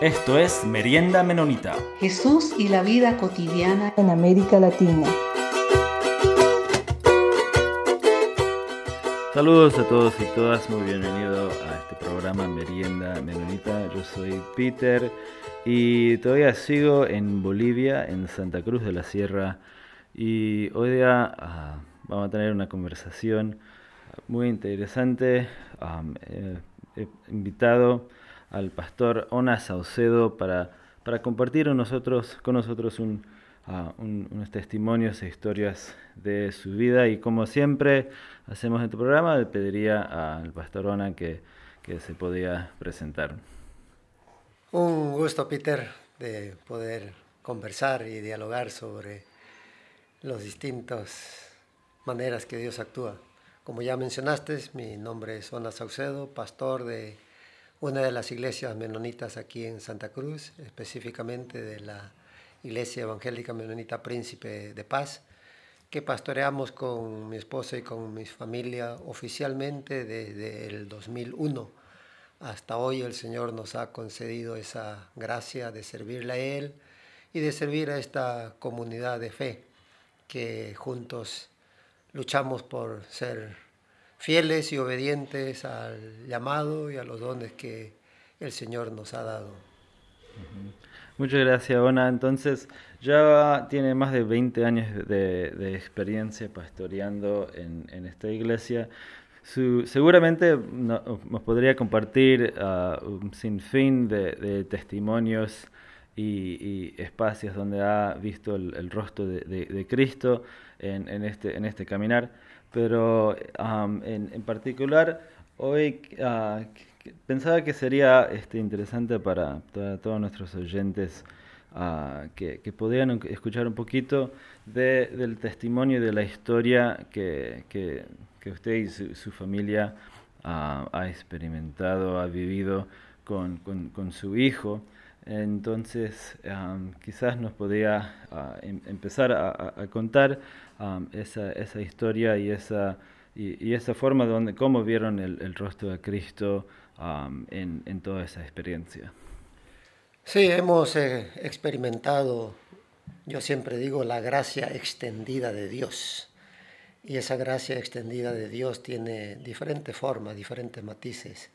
Esto es Merienda Menonita. Jesús y la vida cotidiana en América Latina. Saludos a todos y todas, muy bienvenido a este programa Merienda Menonita. Yo soy Peter y todavía sigo en Bolivia, en Santa Cruz de la Sierra. Y hoy día ah, vamos a tener una conversación muy interesante. he invitado al pastor Ona Saucedo para, para compartir con nosotros, con nosotros un, uh, unos testimonios e historias de su vida. Y como siempre hacemos en este programa, le pediría al pastor Ona que, que se podía presentar. Un gusto, Peter, de poder conversar y dialogar sobre las distintas maneras que Dios actúa. Como ya mencionaste, mi nombre es Ona Saucedo, pastor de una de las iglesias menonitas aquí en Santa Cruz, específicamente de la Iglesia Evangélica Menonita Príncipe de Paz, que pastoreamos con mi esposa y con mi familia oficialmente desde el 2001. Hasta hoy el Señor nos ha concedido esa gracia de servirle a Él y de servir a esta comunidad de fe que juntos luchamos por ser fieles y obedientes al llamado y a los dones que el Señor nos ha dado. Muchas gracias, Ona. Entonces, ya tiene más de 20 años de, experiencia pastoreando en, esta iglesia. seguramente nos podría compartir uh, un sinfín de, testimonios y, espacios donde ha visto el, rostro de, Cristo en, este, en este caminar pero en, particular hoy ah, pensaba que sería este, interesante para, todos nuestros oyentes ah, que, que, pudieran escuchar un poquito del testimonio y de la historia que, que, usted y su, familia ah, ha experimentado, ha vivido con, con, su hijo. Entonces, quizás nos podría em, empezar a, contar esa, historia y esa, y, esa forma donde, cómo vieron el, rostro de Cristo en, en, toda esa experiencia. Sí, hemos eh, experimentado, yo siempre digo, la gracia extendida de Dios. Y esa gracia extendida de Dios tiene diferentes formas, diferentes matices.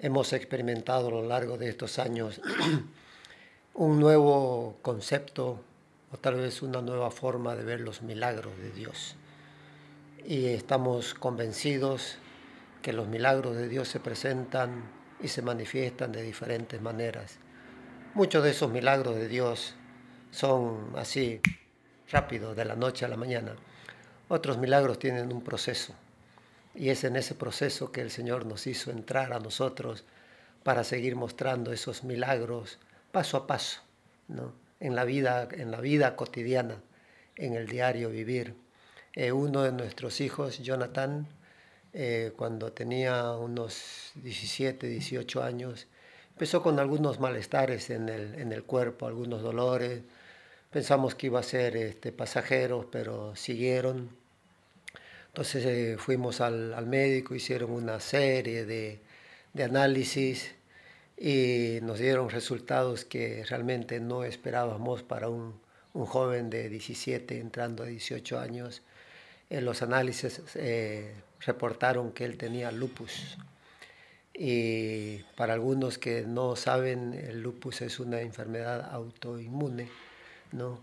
Hemos experimentado a lo largo de estos años un nuevo concepto o tal vez una nueva forma de ver los milagros de Dios. Y estamos convencidos que los milagros de Dios se presentan y se manifiestan de diferentes maneras. Muchos de esos milagros de Dios son así, rápidos, de la noche a la mañana. Otros milagros tienen un proceso. Y es en ese proceso que el Señor nos hizo entrar a nosotros para seguir mostrando esos milagros paso a paso, ¿no? en la vida, en la vida cotidiana, en el diario vivir. Eh, uno de nuestros hijos, Jonathan, eh, cuando tenía unos 17, 18 años, empezó con algunos malestares en el, en el cuerpo, algunos dolores. Pensamos que iba a ser este, pasajeros, pero siguieron. Entonces eh, fuimos al, al, médico, hicieron una serie de, de análisis y nos dieron resultados que realmente no esperábamos para un, un joven de 17 entrando a 18 años. En los análisis eh, reportaron que él tenía lupus. Y para algunos que no saben, el lupus es una enfermedad autoinmune, ¿no?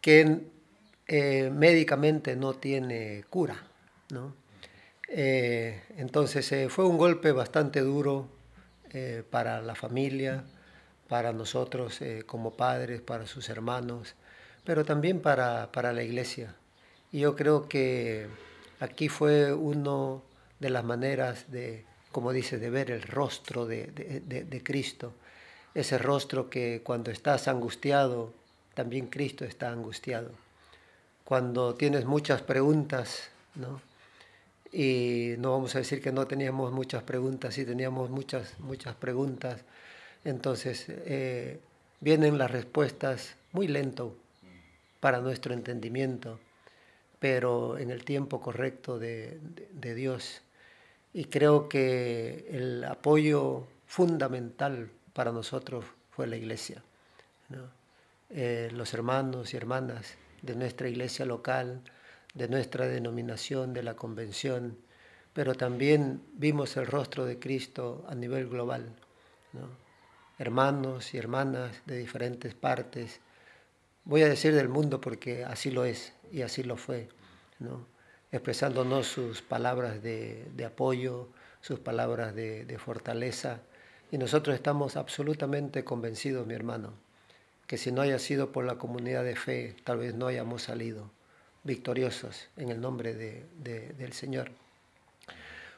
que eh, médicamente no tiene cura. ¿No? Eh, entonces fue un golpe bastante duro eh, para la familia, para nosotros eh, como padres, para sus hermanos, pero también para, para la iglesia. Y yo creo que aquí fue una de las maneras de, como dice, de ver el rostro de, de, de, Cristo. Ese rostro que cuando estás angustiado, también Cristo está angustiado. Cuando tienes muchas preguntas, ¿no? Y no vamos a decir que no teníamos muchas preguntas, sí teníamos muchas, muchas preguntas. Entonces, eh, vienen las respuestas muy lento para nuestro entendimiento, pero en el tiempo correcto de, de Dios. Y creo que el apoyo fundamental para nosotros fue la iglesia. Eh, los hermanos y hermanas de nuestra iglesia local, de nuestra denominación, de la convención, pero también vimos el rostro de Cristo a nivel global. Hermanos y hermanas de diferentes partes, voy a decir del mundo porque así lo es y así lo fue, expresándonos sus palabras de, apoyo, sus palabras de fortaleza. Y nosotros estamos absolutamente convencidos, mi hermano, que si no haya sido por la comunidad de fe, tal vez no hayamos salido victoriosos en el nombre del Señor.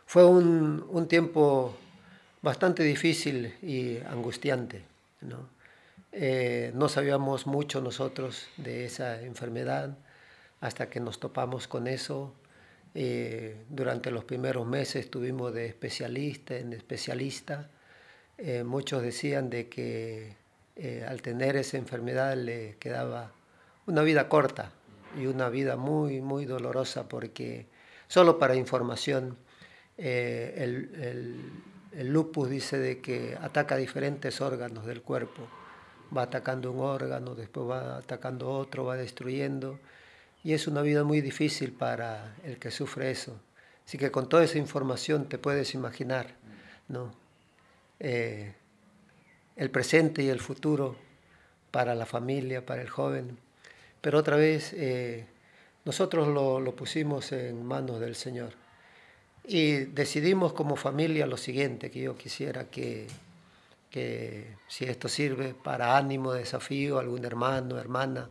Fue un, tiempo bastante difícil y angustiante. ¿no? Eh, no sabíamos mucho nosotros de esa enfermedad hasta que nos topamos con eso. Eh, durante los primeros meses estuvimos de especialista en especialista. Eh, muchos decían de que al tener esa enfermedad le quedaba una vida corta y una vida muy, muy dolorosa porque, solo para información, eh, el, lupus dice de que ataca diferentes órganos del cuerpo. Va atacando un órgano, después va atacando otro, va destruyendo. Y es una vida muy difícil para el que sufre eso. Así que con toda esa información te puedes imaginar, ¿no? Eh, el presente y el futuro para la familia, para el joven. Pero otra vez eh, nosotros lo, pusimos en manos del Señor. Y decidimos como familia lo siguiente, que yo quisiera que, que si esto sirve para ánimo, desafío, algún hermano, hermana,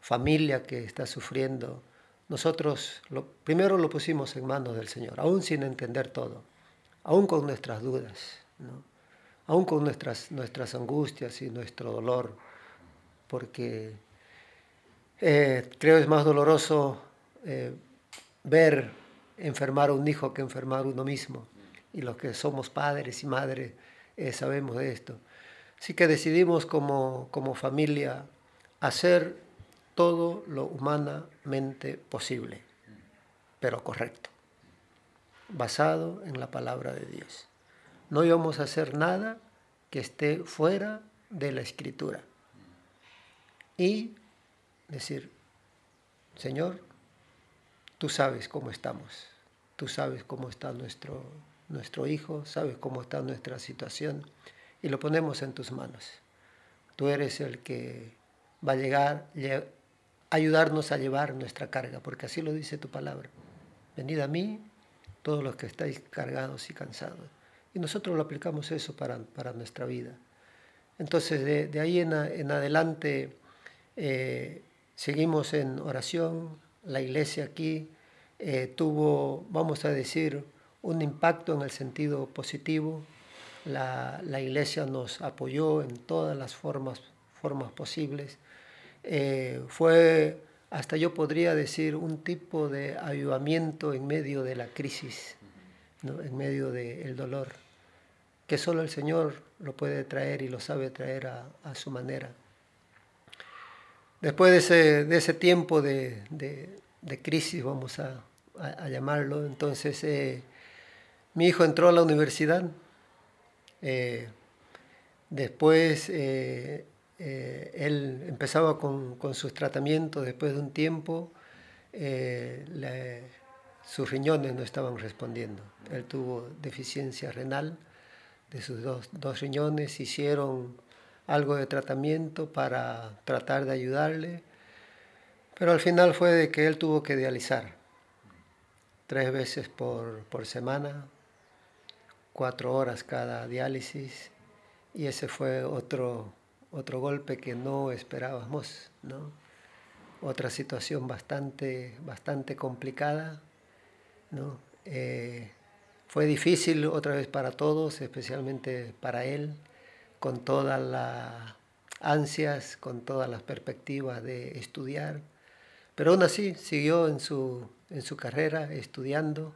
familia que está sufriendo, nosotros lo, primero lo pusimos en manos del Señor, aún sin entender todo, aún con nuestras dudas. ¿no? aún con nuestras, nuestras angustias y nuestro dolor, porque eh, creo es más doloroso eh, ver enfermar a un hijo que enfermar uno mismo. Y los que somos padres y madres eh, sabemos de esto. Así que decidimos como, como familia hacer todo lo humanamente posible, pero correcto, basado en la palabra de Dios. No íbamos a hacer nada que esté fuera de la escritura. Y decir, Señor, tú sabes cómo estamos, tú sabes cómo está nuestro, nuestro hijo, sabes cómo está nuestra situación y lo ponemos en tus manos. Tú eres el que va a llegar, ayudarnos a llevar nuestra carga, porque así lo dice tu palabra. Venid a mí, todos los que estáis cargados y cansados y nosotros lo aplicamos eso para, nuestra vida. Entonces, de, ahí en, adelante eh, seguimos en oración. La iglesia aquí eh, tuvo, vamos a decir, un impacto en el sentido positivo. La, iglesia nos apoyó en todas las formas, formas posibles. Eh, fue, hasta yo podría decir, un tipo de ayudamiento en medio de la crisis, en medio del dolor que solo el Señor lo puede traer y lo sabe traer a, su manera. Después de ese, de ese tiempo de, crisis, vamos a, llamarlo, entonces eh, mi hijo entró a la universidad. Eh, después eh, él empezaba con, sus tratamientos, después de un tiempo sus riñones no estaban respondiendo. Él tuvo deficiencia renal de sus dos, dos riñones, hicieron algo de tratamiento para tratar de ayudarle, pero al final fue de que él tuvo que dializar tres veces por, por semana, cuatro horas cada diálisis, y ese fue otro, otro golpe que no esperábamos, ¿no? Otra situación bastante, bastante complicada, ¿no? Eh, fue difícil otra vez para todos, especialmente para él, con todas las ansias, con todas las perspectivas de estudiar. Pero aún así siguió en su, en su carrera estudiando,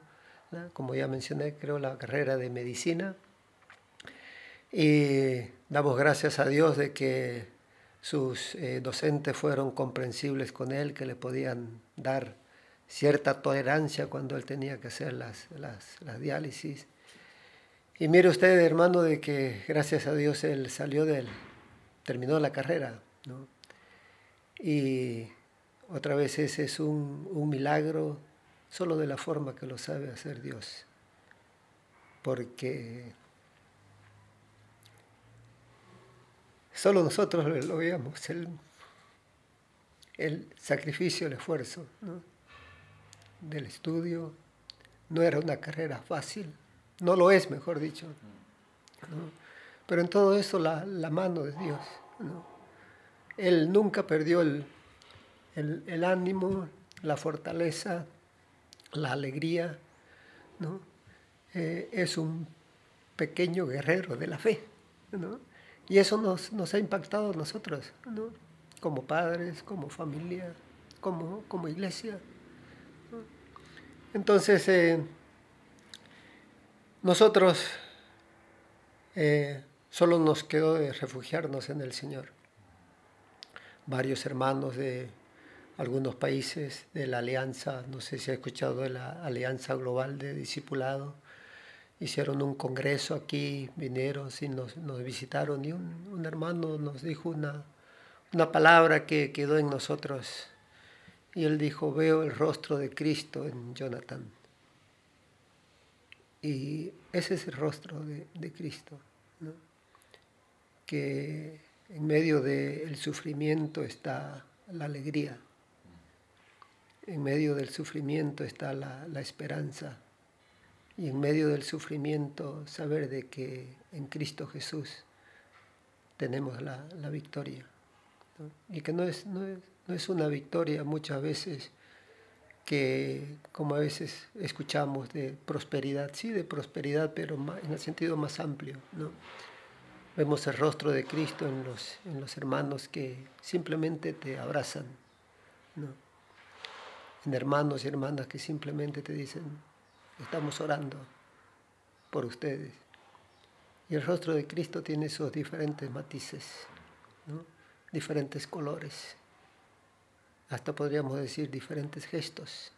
como ya mencioné, creo la carrera de medicina. Y damos gracias a Dios de que sus eh, docentes fueron comprensibles con él, que le podían dar cierta tolerancia cuando él tenía que hacer las, las, diálisis. Y mire usted, hermano, de que gracias a Dios él salió del, terminó la carrera. ¿no? Y otra vez ese es un, milagro solo de la forma que lo sabe hacer Dios. Porque solo nosotros lo veíamos, el, el sacrificio, el esfuerzo ¿no? del estudio. No era una carrera fácil, no lo es, mejor dicho. ¿no? Pero en todo eso la, la mano de Dios. ¿no? Él nunca perdió el, el, el, ánimo, la fortaleza, la alegría. ¿no? Eh, es un pequeño guerrero de la fe. ¿no? Y eso nos, nos ha impactado a nosotros, ¿no? como padres, como familia, como, como iglesia. Entonces, eh, nosotros eh, solo nos quedó de refugiarnos en el Señor. Varios hermanos de algunos países de la alianza, no sé si ha escuchado de la Alianza Global de Discipulado, hicieron un congreso aquí, vinieron y nos, nos visitaron y un, un, hermano nos dijo una, una palabra que quedó en nosotros. Y él dijo, veo el rostro de Cristo en Jonathan. Y ese es el rostro de, de Cristo, que en medio del sufrimiento está la alegría, en medio del sufrimiento está la, la esperanza y en medio del sufrimiento saber de que en Cristo Jesús tenemos la, la victoria. Y que no es, no, es, no es una victoria muchas veces que como a veces escuchamos de prosperidad, sí, de prosperidad, pero en el sentido más amplio. ¿no? Vemos el rostro de Cristo en los, en los hermanos que simplemente te abrazan, ¿no? en hermanos y hermanas que simplemente te dicen, estamos orando por ustedes. Y el rostro de Cristo tiene esos diferentes matices, ¿no? diferentes colores, hasta podríamos decir diferentes gestos.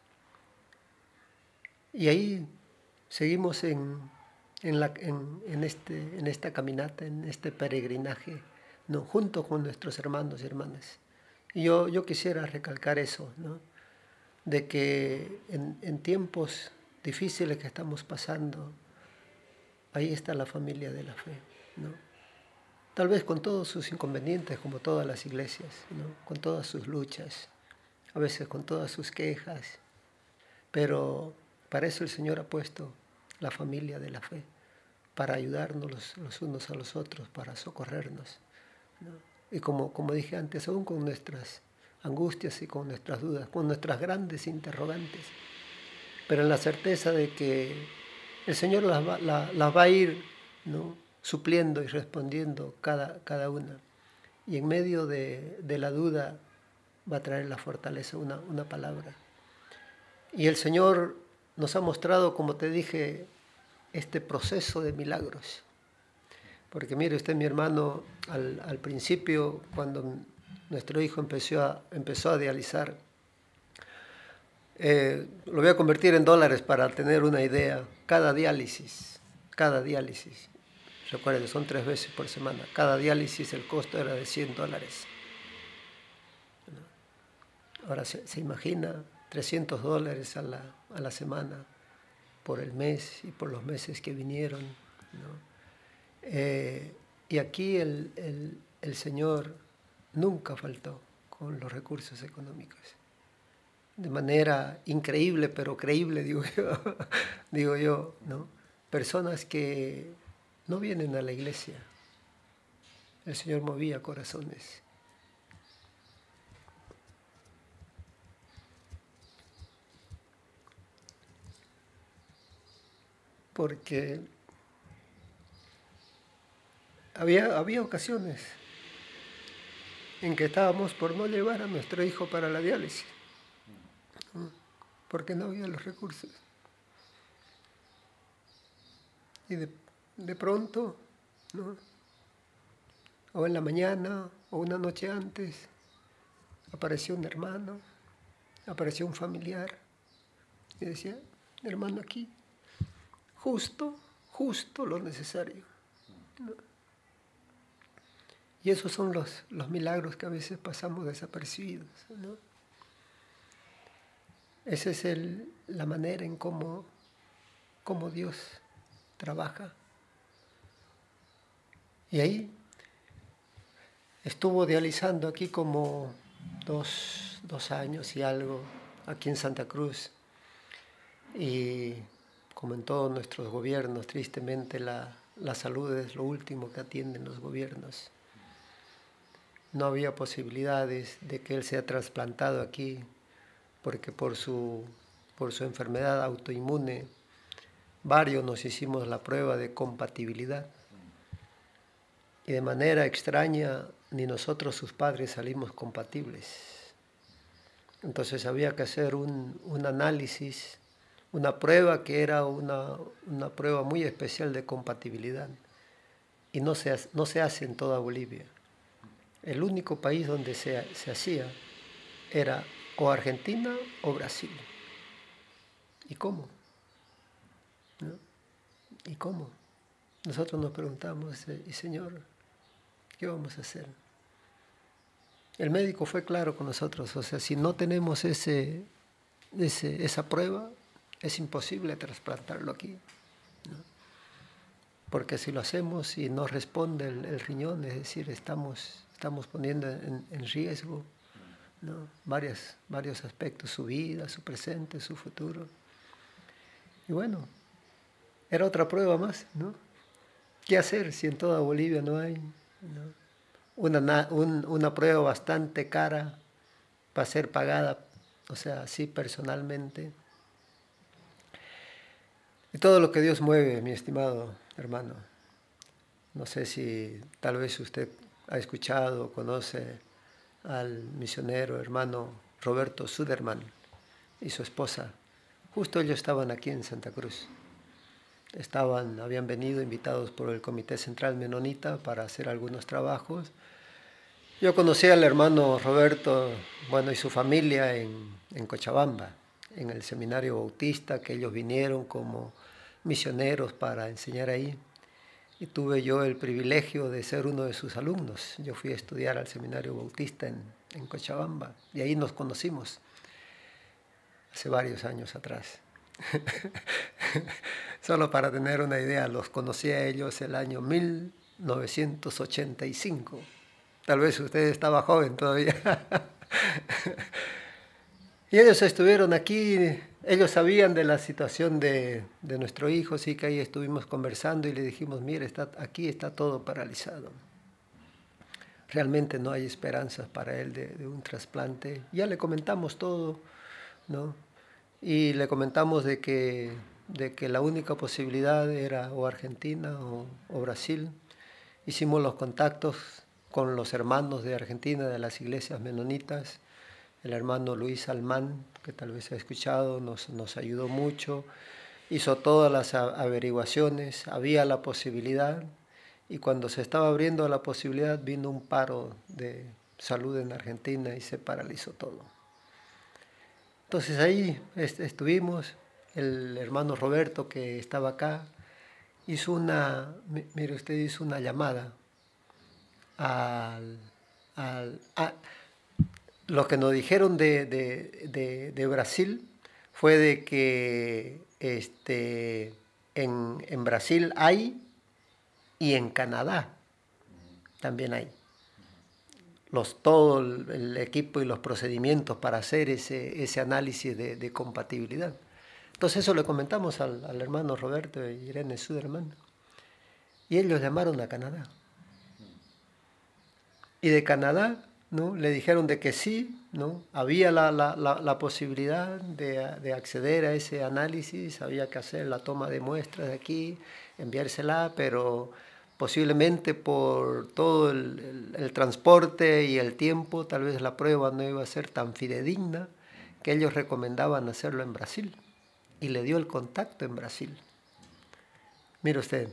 Y ahí seguimos en, en, este, en esta caminata, en este peregrinaje, ¿no? junto con nuestros hermanos y hermanas. Y yo, yo quisiera recalcar eso, ¿no? de que en, en tiempos difíciles que estamos pasando, ahí está la familia de la fe. ¿no? Tal vez con todos sus inconvenientes, como todas las iglesias, ¿no? con todas sus luchas, a veces con todas sus quejas, pero para eso el Señor ha puesto la familia de la fe, para ayudarnos los, unos a los otros, para socorrernos. ¿no? Y como, como dije antes, aún con nuestras angustias y con nuestras dudas, con nuestras grandes interrogantes, pero en la certeza de que el Señor las va, la, las va a ir supliendo y respondiendo cada, cada una. Y en medio de, de, la duda va a traer la fortaleza, una, una palabra. Y el Señor nos ha mostrado, como te dije, este proceso de milagros. Porque mire usted, mi hermano, al, al principio, cuando nuestro hijo empezó a, empezó a dializar, eh, lo voy a convertir en dólares para tener una idea. Cada diálisis, cada diálisis, recuerden, son tres veces por semana. Cada diálisis el costo era de 100 dólares. Ahora se, imagina 300 dólares a la, a la, semana por el mes y por los meses que vinieron. ¿no? Eh, y aquí el, el, el Señor nunca faltó con los recursos económicos de manera increíble, pero creíble, digo yo, digo yo, ¿no? Personas que no vienen a la iglesia. El Señor movía corazones. Porque había, había ocasiones en que estábamos por no llevar a nuestro hijo para la diálisis porque no había los recursos. Y de, de pronto, ¿no? o en la mañana, o una noche antes, apareció un hermano, apareció un familiar, y decía, hermano aquí, justo, justo lo necesario. Y esos son los, los milagros que a veces pasamos desapercibidos. ¿no? Esa es el, la manera en cómo, cómo Dios trabaja. Y ahí estuvo dializando aquí como dos, dos años y algo, aquí en Santa Cruz. Y como en todos nuestros gobiernos, tristemente la, la salud es lo último que atienden los gobiernos. No había posibilidades de que él sea trasplantado aquí, porque por su, por su enfermedad autoinmune, varios nos hicimos la prueba de compatibilidad. Y de manera extraña, ni nosotros, sus padres, salimos compatibles. Entonces había que hacer un, un análisis una prueba que era una, una, prueba muy especial de compatibilidad y no se, no se hace en toda Bolivia. El único país donde se, se hacía era o Argentina o Brasil. ¿Y cómo? ¿Y cómo? Nosotros nos preguntamos, y Señor, ¿qué vamos a hacer? El médico fue claro con nosotros, o sea, si no tenemos ese, ese, esa prueba, es imposible trasplantarlo aquí. Porque si lo hacemos y no responde el, riñón, es decir, estamos, estamos poniendo en, riesgo. Varias, varios aspectos, su vida, su presente, su futuro. Y bueno, era otra prueba más, ¿no? ¿Qué hacer si en toda Bolivia no hay Una, una prueba bastante cara para ser pagada, o sea, así personalmente? Y todo lo que Dios mueve, mi estimado hermano. No sé si tal vez usted ha escuchado o conoce al misionero hermano Roberto Suderman y su esposa. Justo ellos estaban aquí en Santa Cruz. Estaban, habían venido invitados por el Comité Central Menonita para hacer algunos trabajos. Yo conocí al hermano Roberto, bueno, y su familia en, en Cochabamba, en el seminario bautista, que ellos vinieron como misioneros para enseñar ahí. Y tuve yo el privilegio de ser uno de sus alumnos. Yo fui a estudiar al Seminario Bautista en, en Cochabamba y ahí nos conocimos hace varios años atrás. Solo para tener una idea, los conocí a ellos el año 1985. Tal vez usted estaba joven todavía. y ellos estuvieron aquí ellos sabían de la situación de, nuestro hijo, sí que ahí estuvimos conversando y le dijimos, mire, está, aquí está todo paralizado. Realmente no hay esperanzas para él de, un trasplante. Ya le comentamos todo, ¿no? Y le comentamos de que, de que la única posibilidad era o Argentina o, o Brasil. Hicimos los contactos con los hermanos de Argentina, de las iglesias menonitas, el hermano Luis Almán, que tal vez ha escuchado, nos, nos ayudó mucho, hizo todas las averiguaciones, había la posibilidad, y cuando se estaba abriendo la posibilidad vino un paro de salud en Argentina y se paralizó todo. Entonces ahí estuvimos, el hermano Roberto que estaba acá, hizo una, mire usted, hizo una llamada al, al lo que nos dijeron de, Brasil fue de que este, en, Brasil hay y en Canadá también hay. Los, todo el, equipo y los procedimientos para hacer ese, ese análisis de, compatibilidad. Entonces eso le comentamos al, al hermano Roberto y Irene Suderman. Y ellos llamaron a Canadá. Y de Canadá ¿no? Le dijeron de que sí, ¿no? Había la, la, posibilidad de, de, acceder a ese análisis, había que hacer la toma de muestras de aquí, enviársela, pero posiblemente por todo el, el, transporte y el tiempo, tal vez la prueba no iba a ser tan fidedigna que ellos recomendaban hacerlo en Brasil. Y le dio el contacto en Brasil. Mire usted,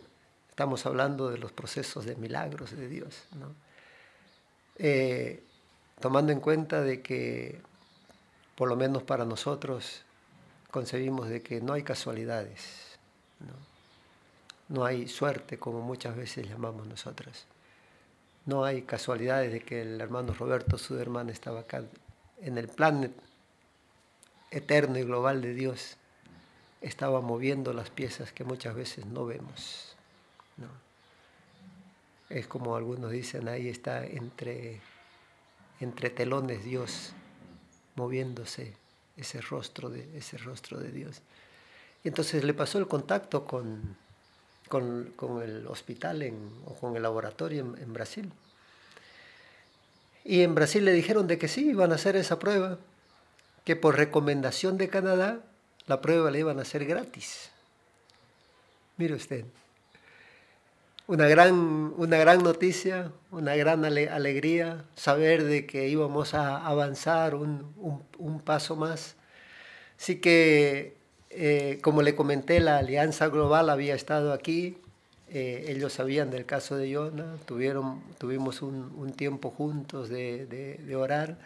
estamos hablando de los procesos de milagros de Dios. ¿no? Eh, tomando en cuenta de que, por lo menos para nosotros, concebimos de que no hay casualidades, no, hay suerte como muchas veces llamamos nosotros. no hay casualidades de que el hermano Roberto Suderman estaba acá en el plan eterno y global de Dios estaba moviendo las piezas que muchas veces no vemos. Es como algunos dicen, ahí está entre, entre telones Dios moviéndose ese rostro de, ese rostro de Dios. Y entonces le pasó el contacto con, con, el hospital o con el laboratorio en, en, Brasil. Y en Brasil le dijeron de que sí, iban a hacer esa prueba, que por recomendación de Canadá la prueba le iban a hacer gratis. Mire usted, una gran, una gran noticia, una gran alegría, saber de que íbamos a avanzar un, paso más. Así que, eh, como le comenté, la Alianza Global había estado aquí, eh, ellos sabían del caso de Yona, tuvieron, tuvimos un, tiempo juntos de, de orar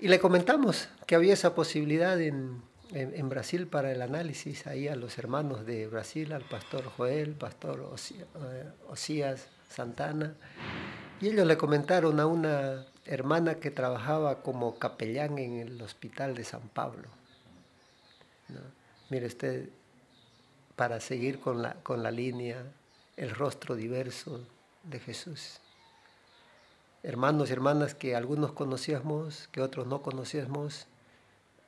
y le comentamos que había esa posibilidad en en, Brasil para el análisis ahí a los hermanos de Brasil, al pastor Joel, pastor eh, Osías Santana, y ellos le comentaron a una hermana que trabajaba como capellán en el hospital de San Pablo. Mire usted, para seguir con la, con la línea, el rostro diverso de Jesús. Hermanos y hermanas que algunos conocíamos, que otros no conocíamos,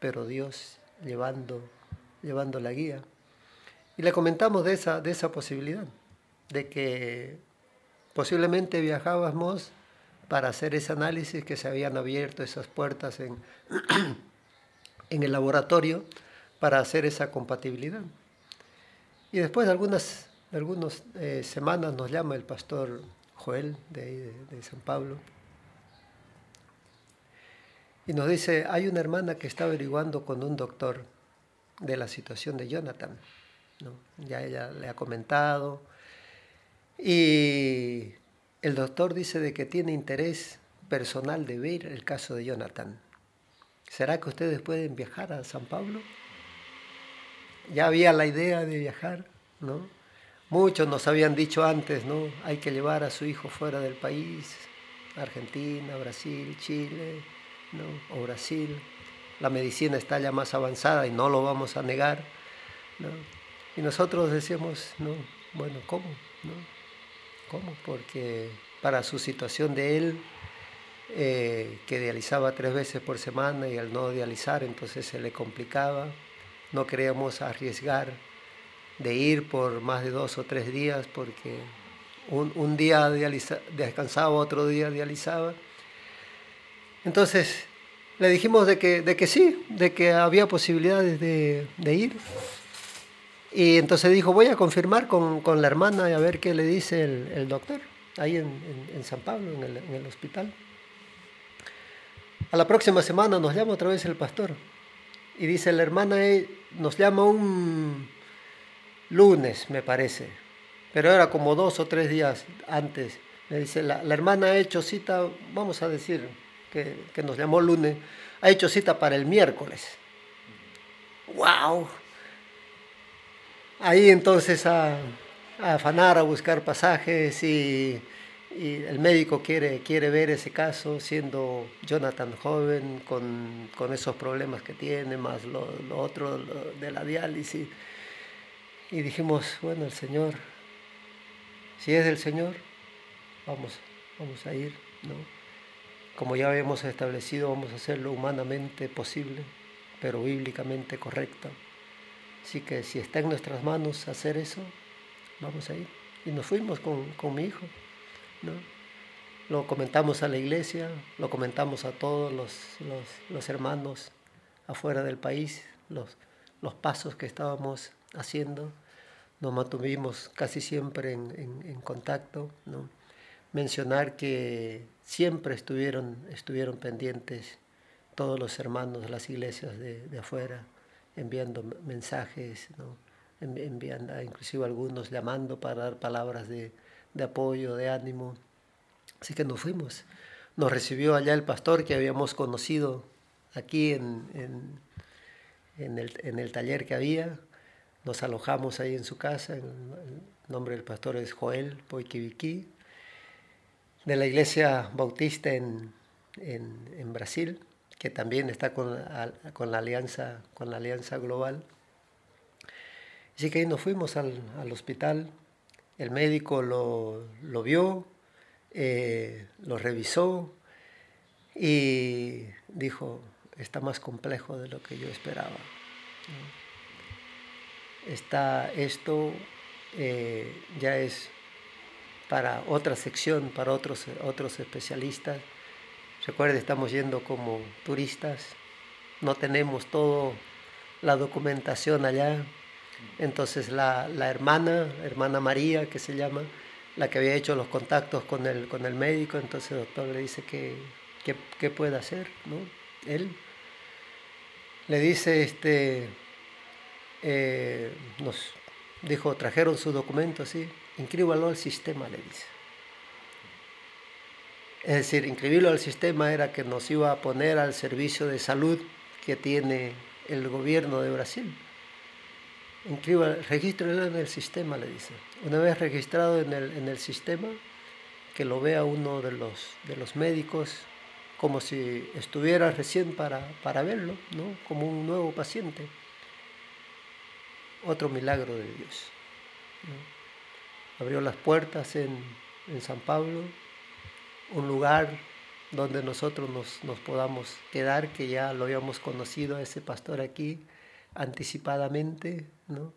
pero Dios llevando, llevando la guía. Y le comentamos de esa, de esa posibilidad, de que posiblemente viajábamos para hacer ese análisis, que se habían abierto esas puertas en, en el laboratorio para hacer esa compatibilidad. Y después de algunas, algunas eh, semanas nos llama el pastor Joel de, de San Pablo y nos dice, hay una hermana que está averiguando con un doctor de la situación de Jonathan. Ya ella le ha comentado. Y el doctor dice de que tiene interés personal de ver el caso de Jonathan. ¿Será que ustedes pueden viajar a San Pablo? Ya había la idea de viajar, ¿no? Muchos nos habían dicho antes, ¿no? Hay que llevar a su hijo fuera del país, Argentina, Brasil, Chile, o Brasil, la medicina está ya más avanzada y no lo vamos a negar. Y nosotros decíamos, no, bueno, ¿cómo? ¿No? ¿Cómo? Porque para su situación de él, eh, que dializaba tres veces por semana y al no dializar entonces se le complicaba, no queríamos arriesgar de ir por más de dos o tres días porque un, un día descansaba, otro día dializaba entonces le dijimos de que, de que sí, de que había posibilidades de, ir. Y entonces dijo, voy a confirmar con, la hermana y a ver qué le dice el, doctor, ahí en, San Pablo, en el, en el, hospital. A la próxima semana nos llama otra vez el pastor y dice, la hermana eh, nos llama un lunes, me parece, pero era como dos o tres días antes. Me dice, la, la hermana ha hecho cita, vamos a decir, que, nos llamó lunes, ha hecho cita para el miércoles. ¡Wow! Ahí entonces a, afanar, a buscar pasajes y, el médico quiere, quiere ver ese caso, siendo Jonathan joven, con, esos problemas que tiene, más lo, otro de la diálisis. Y dijimos, bueno, el Señor, si es del Señor, vamos, vamos a ir, ¿no? Como ya habíamos establecido, vamos a hacerlo humanamente posible, pero bíblicamente correcto. Así que si está en nuestras manos hacer eso, vamos a ir. Y nos fuimos con, mi hijo. ¿no? Lo comentamos a la iglesia, lo comentamos a todos los, hermanos afuera del país, los, los pasos que estábamos haciendo. Nos mantuvimos casi siempre en, en contacto. ¿no? mencionar que siempre estuvieron, estuvieron pendientes todos los hermanos de las iglesias de, afuera, enviando mensajes, enviando, inclusive algunos llamando para dar palabras de, apoyo, de ánimo. Así que nos fuimos. Nos recibió allá el pastor que habíamos conocido aquí en, en, el, taller que había. Nos alojamos ahí en su casa. El, nombre del pastor es Joel Poikiviqui de la iglesia bautista en, en, Brasil, que también está con, con, la alianza, con la alianza global. Así que ahí nos fuimos al, al hospital, el médico lo, lo vio, eh, lo revisó y dijo, está más complejo de lo que yo esperaba. Está esto eh, ya es para otra sección, para otros, otros especialistas. Recuerde, estamos yendo como turistas, no tenemos toda la documentación allá. Entonces la, la, hermana, hermana María, que se llama, la que había hecho los contactos con el, con el médico, entonces el doctor le dice que, qué puede hacer, ¿no? Él le dice, este, eh, nos dijo, trajeron su documento así, inscríbalo al sistema, le dice. Es decir, inscribirlo al sistema era que nos iba a poner al servicio de salud que tiene el gobierno de Brasil. Inscriba, regístrelo en el sistema, le dice. Una vez registrado en el, en el sistema, que lo vea uno de los, de los médicos como si estuviera recién para, para verlo, ¿no? como un nuevo paciente. Otro milagro de Dios. Abrió las puertas en, en, San Pablo, un lugar donde nosotros nos, nos, podamos quedar, que ya lo habíamos conocido a ese pastor aquí anticipadamente, ¿no?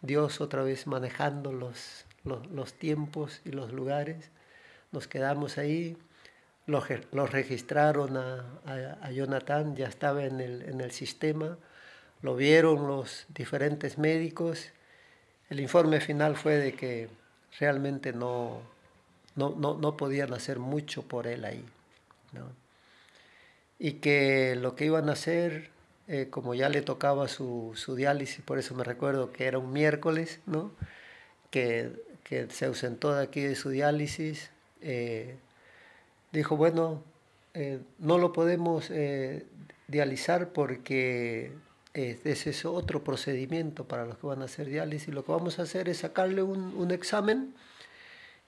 Dios otra vez manejando los, los, los tiempos y los lugares. Nos quedamos ahí, los, registraron a, a, Jonathan, ya estaba en el, en el sistema, lo vieron los diferentes médicos. El informe final fue de que realmente no, no, no, no podían hacer mucho por él ahí. ¿no? Y que lo que iban a hacer, eh, como ya le tocaba su, su, diálisis, por eso me recuerdo que era un miércoles, ¿no? que, que se ausentó de aquí de su diálisis. Eh, dijo, bueno, eh, no lo podemos dializar porque ese es otro procedimiento para los que van a hacer diálisis. Lo que vamos a hacer es sacarle un, examen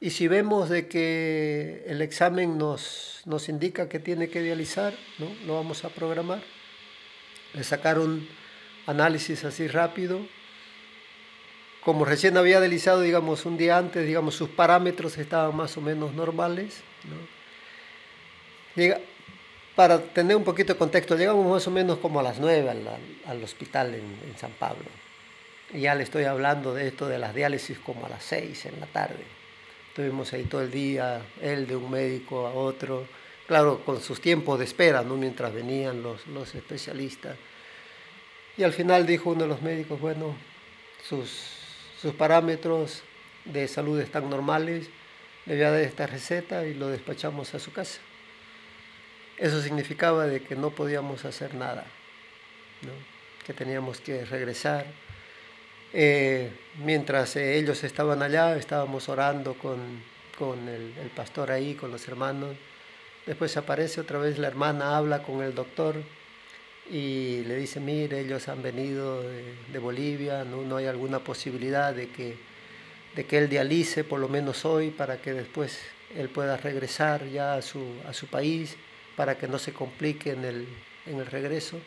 y si vemos de que el examen nos, nos indica que tiene que dializar, ¿no? lo vamos a programar. Le sacaron análisis así rápido. Como recién había dializado, digamos, un día antes, digamos, sus parámetros estaban más o menos normales. ¿no? Para tener un poquito de contexto, llegamos más o menos como a las 9 al, hospital en, San Pablo. Y ya le estoy hablando de esto de las diálisis como a las 6 en la tarde. Estuvimos ahí todo el día, él de un médico a otro, claro, con sus tiempos de espera, ¿no? mientras venían los, los especialistas. Y al final dijo uno de los médicos, bueno, sus, sus parámetros de salud están normales, le voy a dar esta receta y lo despachamos a su casa. Eso significaba de que no podíamos hacer nada, que teníamos que regresar. Eh, mientras eh, ellos estaban allá, estábamos orando con, con el, pastor ahí, con los hermanos. Después aparece otra vez la hermana, habla con el doctor y le dice, mire, ellos han venido de, Bolivia, ¿no? no hay alguna posibilidad de que, de que él dialice por lo menos hoy para que después él pueda regresar ya a su, a su país para que no se complique en el, en el regreso.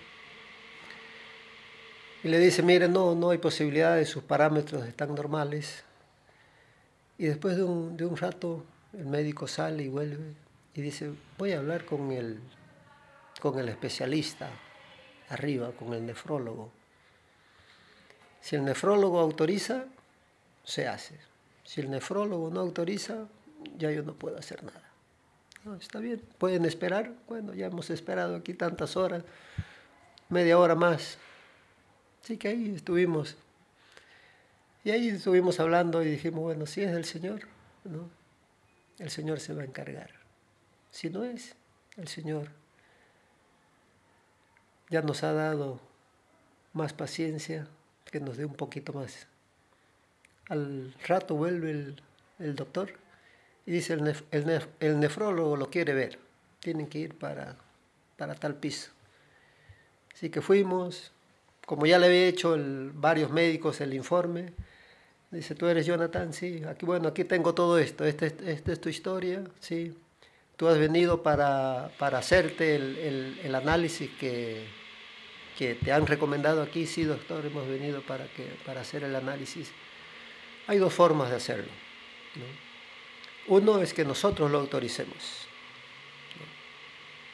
Y le dice, mire, no, no hay posibilidades, sus parámetros están normales. Y después de un, de un rato el médico sale y vuelve y dice, voy a hablar con el, con el especialista arriba, con el nefrólogo. Si el nefrólogo autoriza, se hace. Si el nefrólogo no autoriza, ya yo no puedo hacer nada está bien, pueden esperar. Bueno, ya hemos esperado aquí tantas horas, media hora más. Así que ahí estuvimos. Y ahí estuvimos hablando y dijimos, bueno, si es del Señor, ¿no? el Señor se va a encargar. Si no es, el Señor ya nos ha dado más paciencia, que nos dé un poquito más. Al rato vuelve el, el doctor y dice, el, nefrólogo lo quiere ver, tienen que ir para, para tal piso. Así que fuimos, como ya le había hecho varios médicos el informe, Dice, tú eres Jonathan, sí. Aquí, bueno, aquí tengo todo esto. Esta este, es tu historia, sí. Tú has venido para, para hacerte el, el, análisis que, que te han recomendado aquí. Sí, doctor, hemos venido para, que, para hacer el análisis. Hay dos formas de hacerlo. Uno es que nosotros lo autoricemos.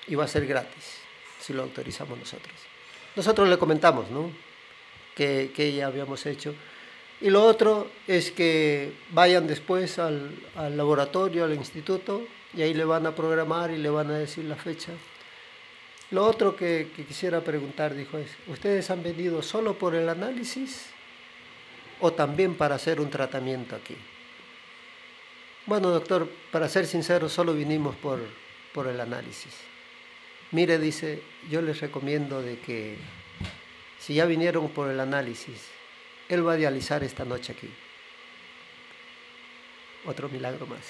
Y va a ser gratis si lo autorizamos nosotros. Nosotros le comentamos ¿no? que, que ya habíamos hecho y lo otro es que vayan después al, laboratorio, al instituto, y ahí le van a programar y le van a decir la fecha. Lo otro que, quisiera preguntar, dijo, es, ¿ustedes han venido solo por el análisis o también para hacer un tratamiento aquí? Bueno, doctor, para ser sincero, solo vinimos por, por el análisis. Mire, dice, yo les recomiendo de que si ya vinieron por el análisis él va a dializar esta noche aquí. Otro milagro más.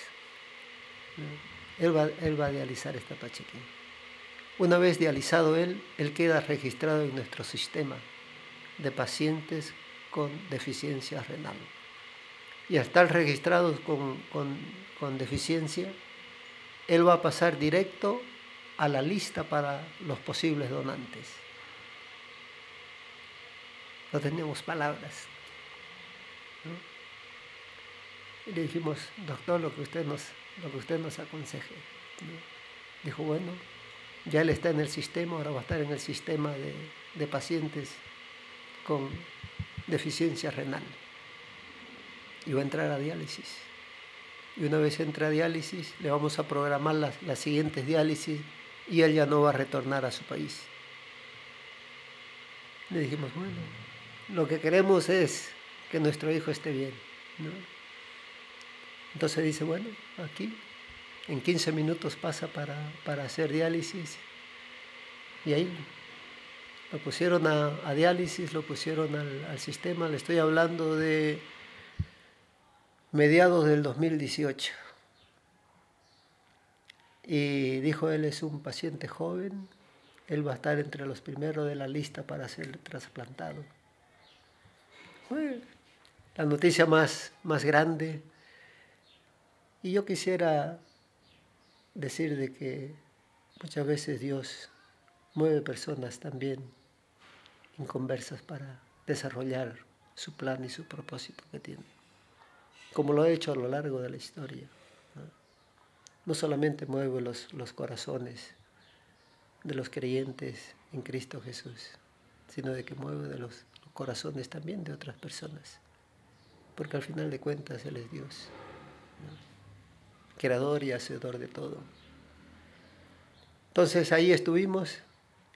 Él va, él va a dializar esta noche aquí. Una vez dializado él, él queda registrado en nuestro sistema de pacientes con deficiencia renal. Y al estar registrados con, con, con deficiencia, él va a pasar directo a la lista para los posibles donantes no teníamos palabras. Y le dijimos, doctor, lo que usted nos, lo que usted nos aconseje. Dijo, bueno, ya él está en el sistema, ahora va a estar en el sistema de, de pacientes con deficiencia renal. Y va a entrar a diálisis. Y una vez entra a diálisis, le vamos a programar las, las siguientes diálisis y él ya no va a retornar a su país. Le dijimos, bueno, lo que queremos es que nuestro hijo esté bien. Entonces dice, bueno, aquí en 15 minutos pasa para, hacer diálisis y ahí lo pusieron a, diálisis, lo pusieron al, sistema, le estoy hablando de mediados del 2018. Y dijo, él es un paciente joven, él va a estar entre los primeros de la lista para ser trasplantado la noticia más, más grande. Y yo quisiera decir de que muchas veces Dios mueve personas también inconversas para desarrollar su plan y su propósito que tiene, como lo ha hecho a lo largo de la historia. No, solamente mueve los, los corazones de los creyentes en Cristo Jesús, sino de que mueve de los corazones también de otras personas, porque al final de cuentas Él es Dios, creador y hacedor de todo. Entonces ahí estuvimos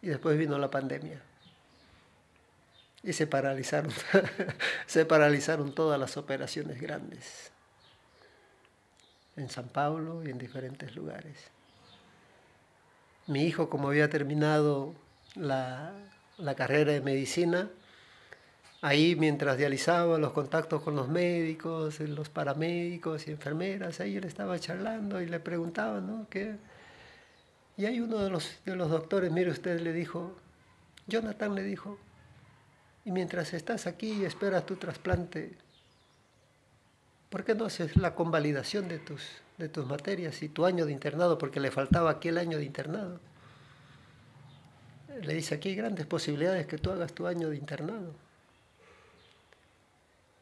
y después vino la pandemia. Y se paralizaron, se paralizaron todas las operaciones grandes en San Pablo y en diferentes lugares. Mi hijo, como había terminado la, la carrera de medicina, Ahí mientras dializaba los contactos con los médicos, los paramédicos y enfermeras, ahí él estaba charlando y le preguntaban, ¿no? ¿Qué? Y hay uno de los, de los doctores, mire usted, le dijo, Jonathan le dijo, y mientras estás aquí y esperas tu trasplante, ¿por qué no haces la convalidación de tus, de tus materias y tu año de internado? Porque le faltaba aquí el año de internado. Le dice, aquí hay grandes posibilidades que tú hagas tu año de internado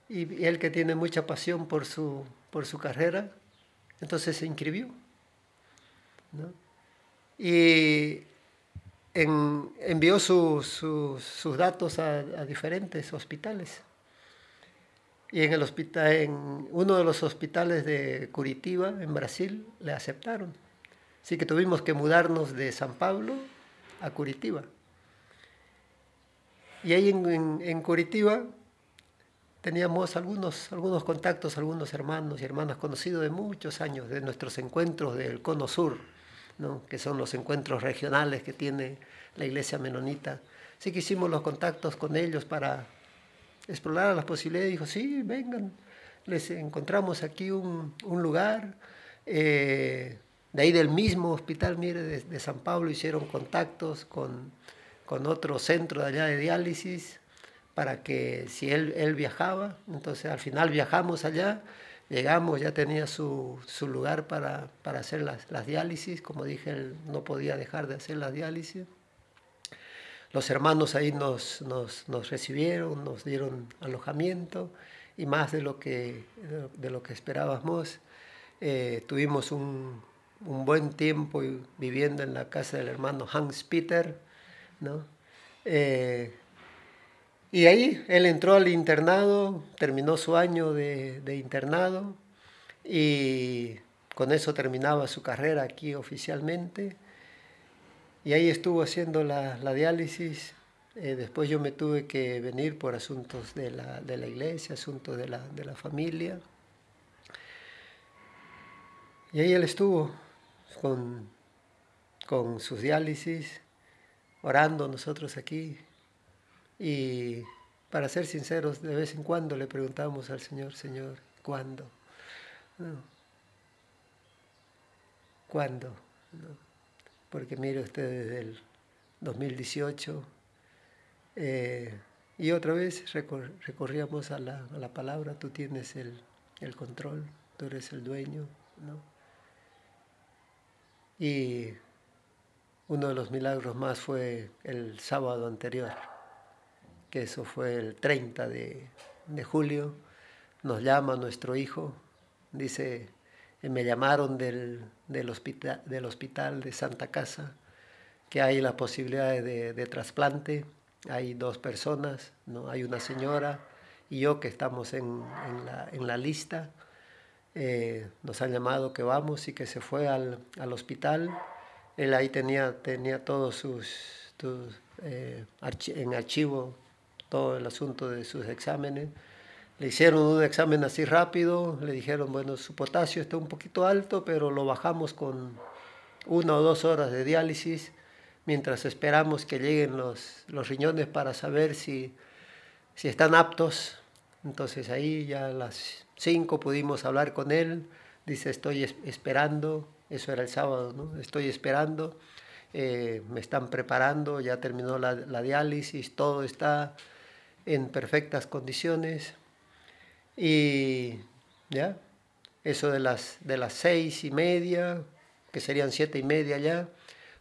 y, él que tiene mucha pasión por su, por su carrera, entonces se inscribió. Y envió sus datos a, diferentes hospitales. Y en, el hospital, en uno de los hospitales de Curitiba, en Brasil, le aceptaron. Así que tuvimos que mudarnos de San Pablo a Curitiba. Y ahí en, en Curitiba teníamos algunos, algunos contactos, algunos hermanos y hermanas conocidos de muchos años, de nuestros encuentros del Cono Sur, ¿no? que son los encuentros regionales que tiene la iglesia menonita. Así que hicimos los contactos con ellos para explorar las posibilidades. Dijo, sí, vengan, les encontramos aquí un, un lugar. Eh, de ahí del mismo hospital, mire, de, de San Pablo hicieron contactos con, con otro centro de allá de diálisis para que si él, él viajaba, entonces al final viajamos allá, llegamos, ya tenía su, su lugar para, para hacer las, las, diálisis, como dije, no podía dejar de hacer las diálisis. Los hermanos ahí nos, nos, nos recibieron, nos dieron alojamiento y más de lo que, de lo que esperábamos. Eh, tuvimos un, un, buen tiempo viviendo en la casa del hermano Hans Peter, ¿no? Eh, y ahí él entró al internado, terminó su año de, internado y con eso terminaba su carrera aquí oficialmente. Y ahí estuvo haciendo la, diálisis. Eh, después yo me tuve que venir por asuntos de la, iglesia, asuntos de la, de la familia. Y ahí él estuvo con, con sus diálisis, orando nosotros aquí, y para ser sinceros, de vez en cuando le preguntamos al Señor, Señor, ¿cuándo? ¿Cuándo? Porque mire usted desde el 2018 eh, y otra vez recorríamos a la, a la, palabra, tú tienes el, el, control, tú eres el dueño. ¿no? Y uno de los milagros más fue el sábado anterior eso fue el 30 de, julio, nos llama nuestro hijo, dice, me llamaron del, hospital, del hospital de Santa Casa, que hay la posibilidad de, trasplante, hay dos personas, ¿no? hay una señora y yo que estamos en, la, lista, eh, nos han llamado que vamos y que se fue al, hospital, él ahí tenía, tenía todos sus, eh, en archivo todo el asunto de sus exámenes. Le hicieron un examen así rápido, le dijeron, bueno, su potasio está un poquito alto, pero lo bajamos con una o dos horas de diálisis, mientras esperamos que lleguen los, los riñones para saber si, si están aptos. Entonces ahí ya a las cinco pudimos hablar con él, dice, estoy esperando, eso era el sábado, ¿no? Estoy esperando, eh, me están preparando, ya terminó la, la diálisis, todo está en perfectas condiciones. Y ya, eso de las, de las seis y media, que serían siete y media ya,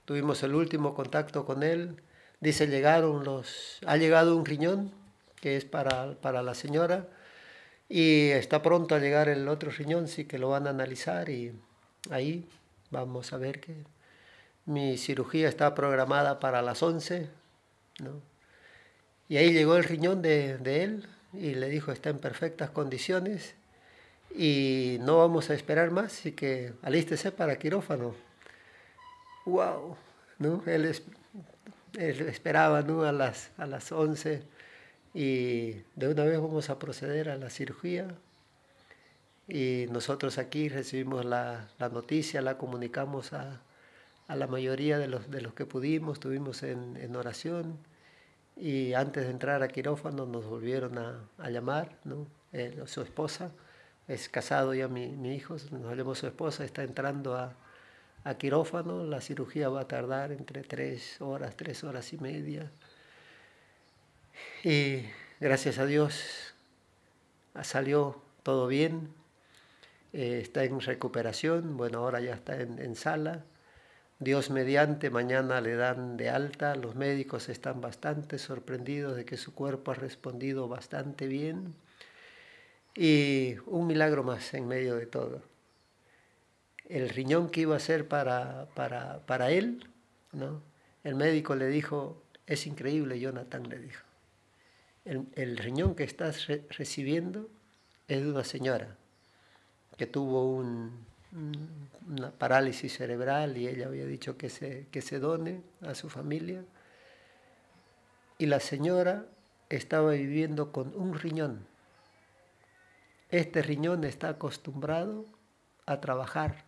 tuvimos el último contacto con él. Dice, llegaron los, ha llegado un riñón, que es para, para la señora, y está pronto a llegar el otro riñón, sí que lo van a analizar y ahí vamos a ver que mi cirugía está programada para las 11, ¿no? Y ahí llegó el riñón de, él y le dijo, está en perfectas condiciones y no vamos a esperar más, así que alístese para quirófano. ¡Wow! ¿No? Él, esperaba ¿no? a, las, a las 11 y de una vez vamos a proceder a la cirugía. Y nosotros aquí recibimos la, noticia, la comunicamos a, la mayoría de los, de los que pudimos, estuvimos en, en oración y antes de entrar a quirófano nos volvieron a, llamar, ¿no? su esposa, es casado ya mi, mi hijo, nos llamó su esposa, está entrando a, quirófano, la cirugía va a tardar entre tres horas, tres horas y media. Y gracias a Dios salió todo bien, eh, está en recuperación, bueno, ahora ya está en sala Dios mediante, mañana le dan de alta, los médicos están bastante sorprendidos de que su cuerpo ha respondido bastante bien y un milagro más en medio de todo. El riñón que iba a ser para, para, para él, ¿no? el médico le dijo, es increíble, Jonathan le dijo, el, el riñón que estás recibiendo es de una señora que tuvo un, una parálisis cerebral y ella había dicho que se, que se done a su familia. Y la señora estaba viviendo con un riñón. Este riñón está acostumbrado a trabajar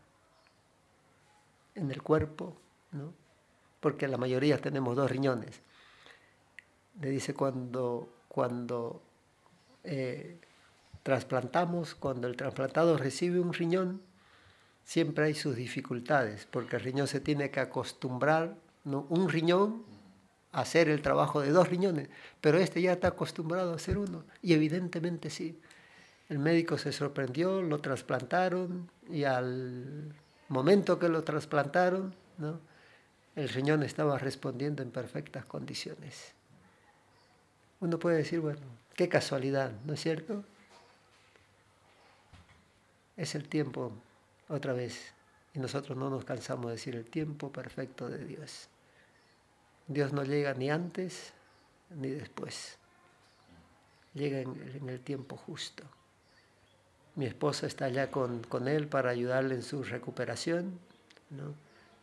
en el cuerpo, ¿no? porque la mayoría tenemos dos riñones. Le dice cuando, cuando eh, trasplantamos, cuando el trasplantado recibe un riñón, siempre hay sus dificultades, porque el riñón se tiene que acostumbrar, un riñón hacer el trabajo de dos riñones, pero este ya está acostumbrado a hacer uno. Y evidentemente sí. El médico se sorprendió, lo trasplantaron y al momento que lo trasplantaron, ¿no? el riñón estaba respondiendo en perfectas condiciones. Uno puede decir, bueno, qué casualidad, ¿no es cierto? Es el tiempo, otra vez, y nosotros no nos cansamos de decir el tiempo perfecto de Dios. Dios no llega ni antes ni después, llega en, el tiempo justo. Mi esposa está allá con, con él para ayudarle en su recuperación, ¿no?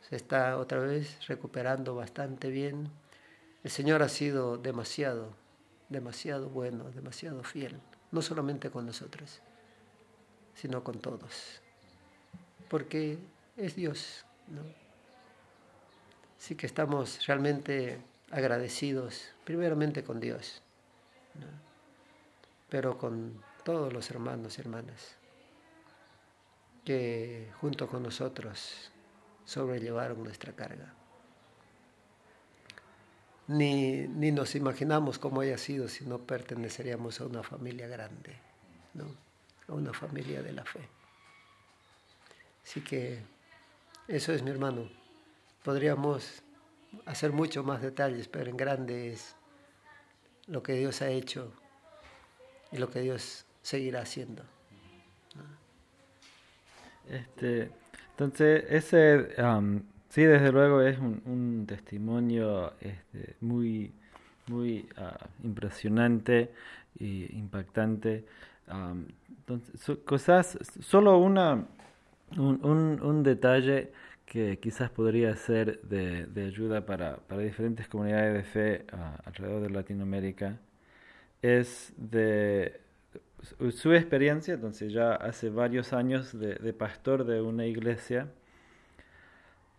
se está otra vez recuperando bastante bien. El Señor ha sido demasiado, demasiado bueno, demasiado fiel, no solamente con nosotros, sino con todos, porque es Dios. ¿no? Así que estamos realmente agradecidos, primeramente con Dios, pero con todos los hermanos y hermanas que junto con nosotros sobrellevaron nuestra carga. Ni, ni, nos imaginamos cómo haya sido si no perteneceríamos a una familia grande, a una familia de la fe. Así que eso es mi hermano. Podríamos hacer mucho más detalles, pero en grande es lo que Dios ha hecho y lo que Dios seguirá haciendo. Este, entonces, ese, sí, desde luego es un, testimonio este, muy, muy ah, impresionante e impactante. entonces, cosas, solo una, un, un, detalle que quizás podría ser de, de ayuda para, para, diferentes comunidades de fe ah, alrededor de Latinoamérica es de su experiencia, entonces ya hace varios años de, pastor de una iglesia,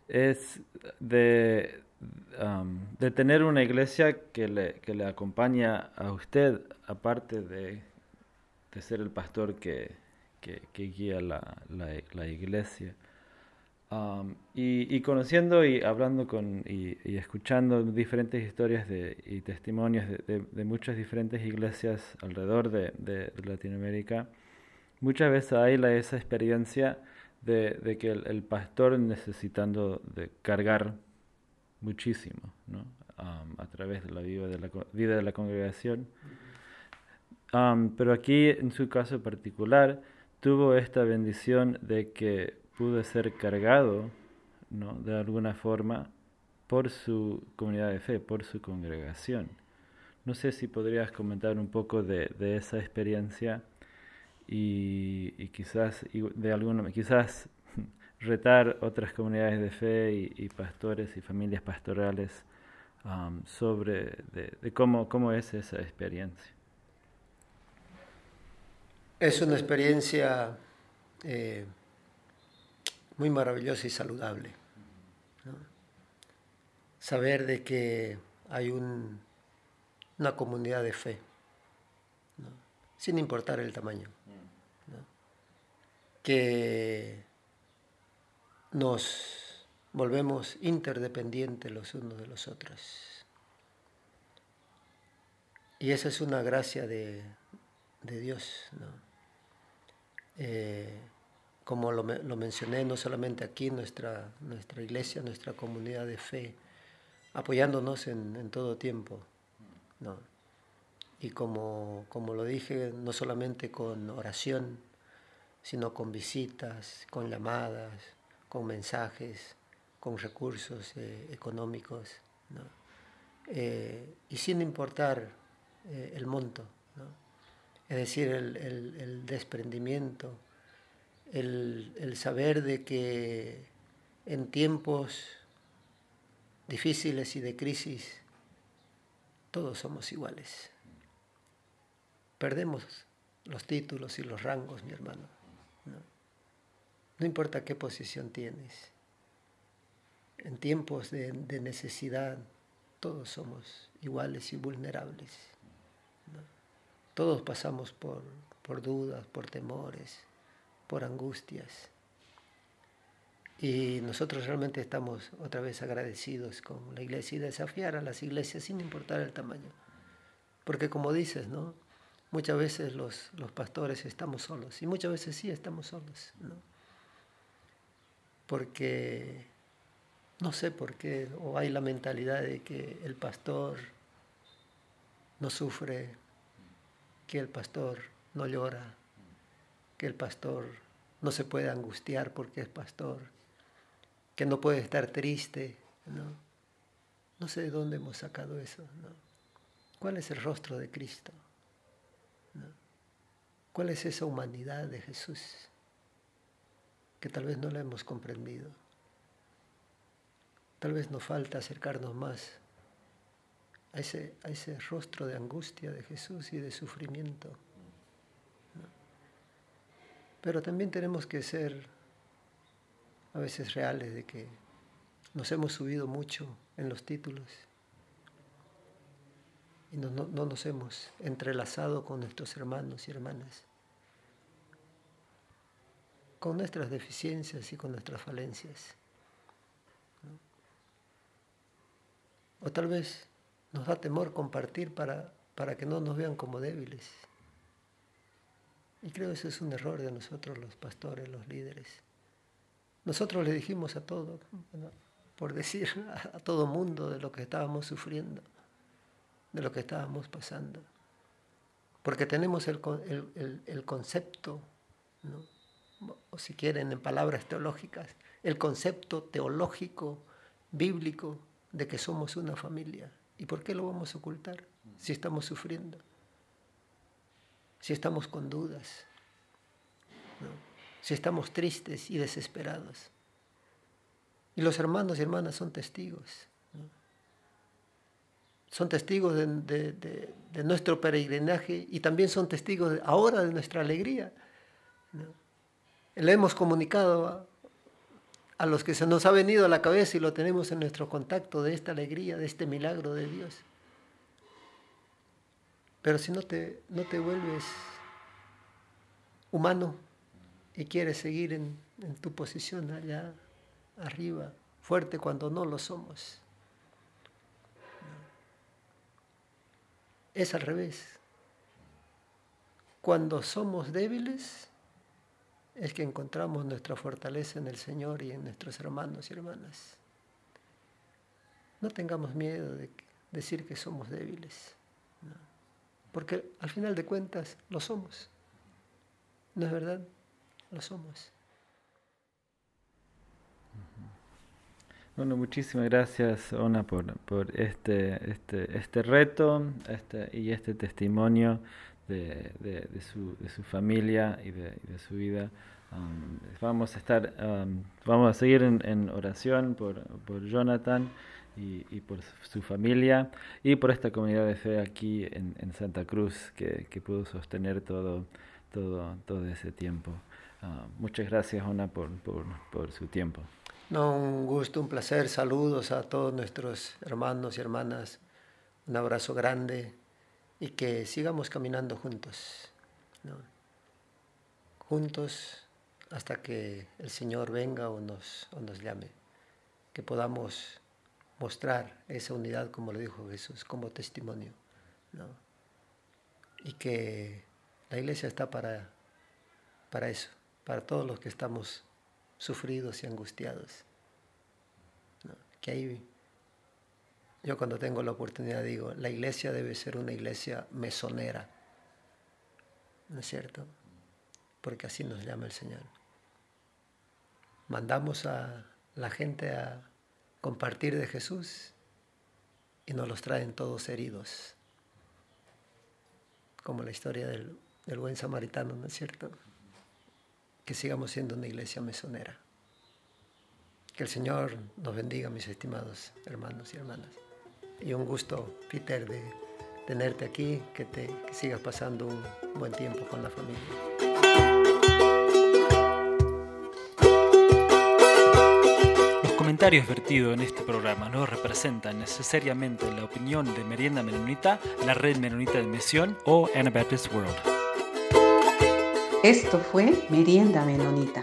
es de, de tener una iglesia que le, que le, acompaña a usted, aparte de, de ser el pastor que, que, guía la, la iglesia y, conociendo y hablando con y, escuchando diferentes historias de, y testimonios de, muchas diferentes iglesias alrededor de, Latinoamérica, muchas veces hay la, esa experiencia de, que el, pastor necesitando de cargar muchísimo ¿no? a través de la vida de la, vida de la congregación. pero aquí, en su caso particular, tuvo esta bendición de que pudo ser cargado ¿no? de alguna forma por su comunidad de fe, por su congregación. No sé si podrías comentar un poco de, esa experiencia y, quizás de alguna, quizás retar otras comunidades de fe y, pastores y familias pastorales um, sobre de, cómo, cómo es esa experiencia. Es una experiencia eh, muy maravilloso y saludable. Saber de que hay una comunidad de fe, sin importar el tamaño, que nos volvemos interdependientes los unos de los otros. Y esa es una gracia de, Dios. ¿no? Eh, como lo, mencioné, no solamente aquí, nuestra, nuestra iglesia, nuestra comunidad de fe, apoyándonos en, todo tiempo. Y como, como lo dije, no solamente con oración, sino con visitas, con llamadas, con mensajes, con recursos eh, económicos, eh, y sin importar eh, el monto, es decir, el, el desprendimiento, el, saber de que en tiempos difíciles y de crisis todos somos iguales. Perdemos los títulos y los rangos, mi hermano. No, importa qué posición tienes. En tiempos de, necesidad todos somos iguales y vulnerables. Todos pasamos por dudas, por temores, por angustias. Y nosotros realmente estamos otra vez agradecidos con la iglesia y desafiar a las iglesias sin importar el tamaño. Porque como dices, ¿no? Muchas veces los, los pastores estamos solos y muchas veces sí estamos solos, ¿no? Porque no sé por qué, o hay la mentalidad de que el pastor no sufre, que el pastor no llora, que el pastor no se puede angustiar porque es pastor, que no puede estar triste, ¿no? No sé de dónde hemos sacado eso. ¿Cuál es el rostro de Cristo? ¿Cuál es esa humanidad de Jesús que tal vez no la hemos comprendido? Tal vez nos falta acercarnos más a ese, ese rostro de angustia de Jesús y de sufrimiento. Pero también tenemos que ser a veces reales de que nos hemos subido mucho en los títulos y no, no, nos hemos entrelazado con nuestros hermanos y hermanas, con nuestras deficiencias y con nuestras falencias. O tal vez nos da temor compartir para, para que no nos vean como débiles. Y creo que ese es un error de nosotros los pastores, los líderes. Nosotros le dijimos a todo, por decir a, todo mundo de lo que estábamos sufriendo, de lo que estábamos pasando. Porque tenemos el, el, concepto, o si quieren en palabras teológicas, el concepto teológico, bíblico, de que somos una familia. ¿Y por qué lo vamos a ocultar si estamos sufriendo? Si estamos con dudas, si estamos tristes y desesperados. Y los hermanos y hermanas son testigos. Son testigos de, nuestro peregrinaje y también son testigos ahora de nuestra alegría. Le hemos comunicado a los que se nos ha venido a la cabeza y lo tenemos en nuestro contacto de esta alegría, de este milagro de Dios. Pero si no te, no te vuelves humano y quieres seguir en, en tu posición allá arriba, fuerte cuando no lo somos, es al revés. Cuando somos débiles, es que encontramos nuestra fortaleza en el Señor y en nuestros hermanos y hermanas. No tengamos miedo de decir que somos débiles, porque al final de cuentas lo somos. ¿No es verdad? Lo somos. Bueno, muchísimas gracias, Ona, por, por este, este, este reto este, y este testimonio de, su, familia y de, su vida. Um, vamos a estar, um, vamos a seguir en, oración por, Jonathan y, por su familia y por esta comunidad de fe aquí en, Santa Cruz que, que, pudo sostener todo, todo, todo ese tiempo. Uh, muchas gracias, Ona, por, por, por su tiempo. No, un gusto, un placer. Saludos a todos nuestros hermanos y hermanas. Un abrazo grande y que sigamos caminando juntos, juntos hasta que el Señor venga o nos, o nos llame, que podamos mostrar esa unidad, como lo dijo Jesús, como testimonio, y que la iglesia está para, para eso, para todos los que estamos sufridos y angustiados, que ahí yo cuando tengo la oportunidad digo, la iglesia debe ser una iglesia mesonera. ¿No es cierto? Porque así nos llama el Señor. Mandamos a la gente a compartir de Jesús y nos los traen todos heridos. Como la historia del, del buen samaritano, ¿no es cierto? Que sigamos siendo una iglesia mesonera. Que el Señor nos bendiga, mis estimados hermanos y hermanas y un gusto, Peter, de tenerte aquí, que, te, sigas pasando un buen tiempo con la familia. Los comentarios vertidos en este programa no representan necesariamente la opinión de Merienda Menonita, la Red Menonita de Misión o Anabaptist World. Esto fue Merienda Menonita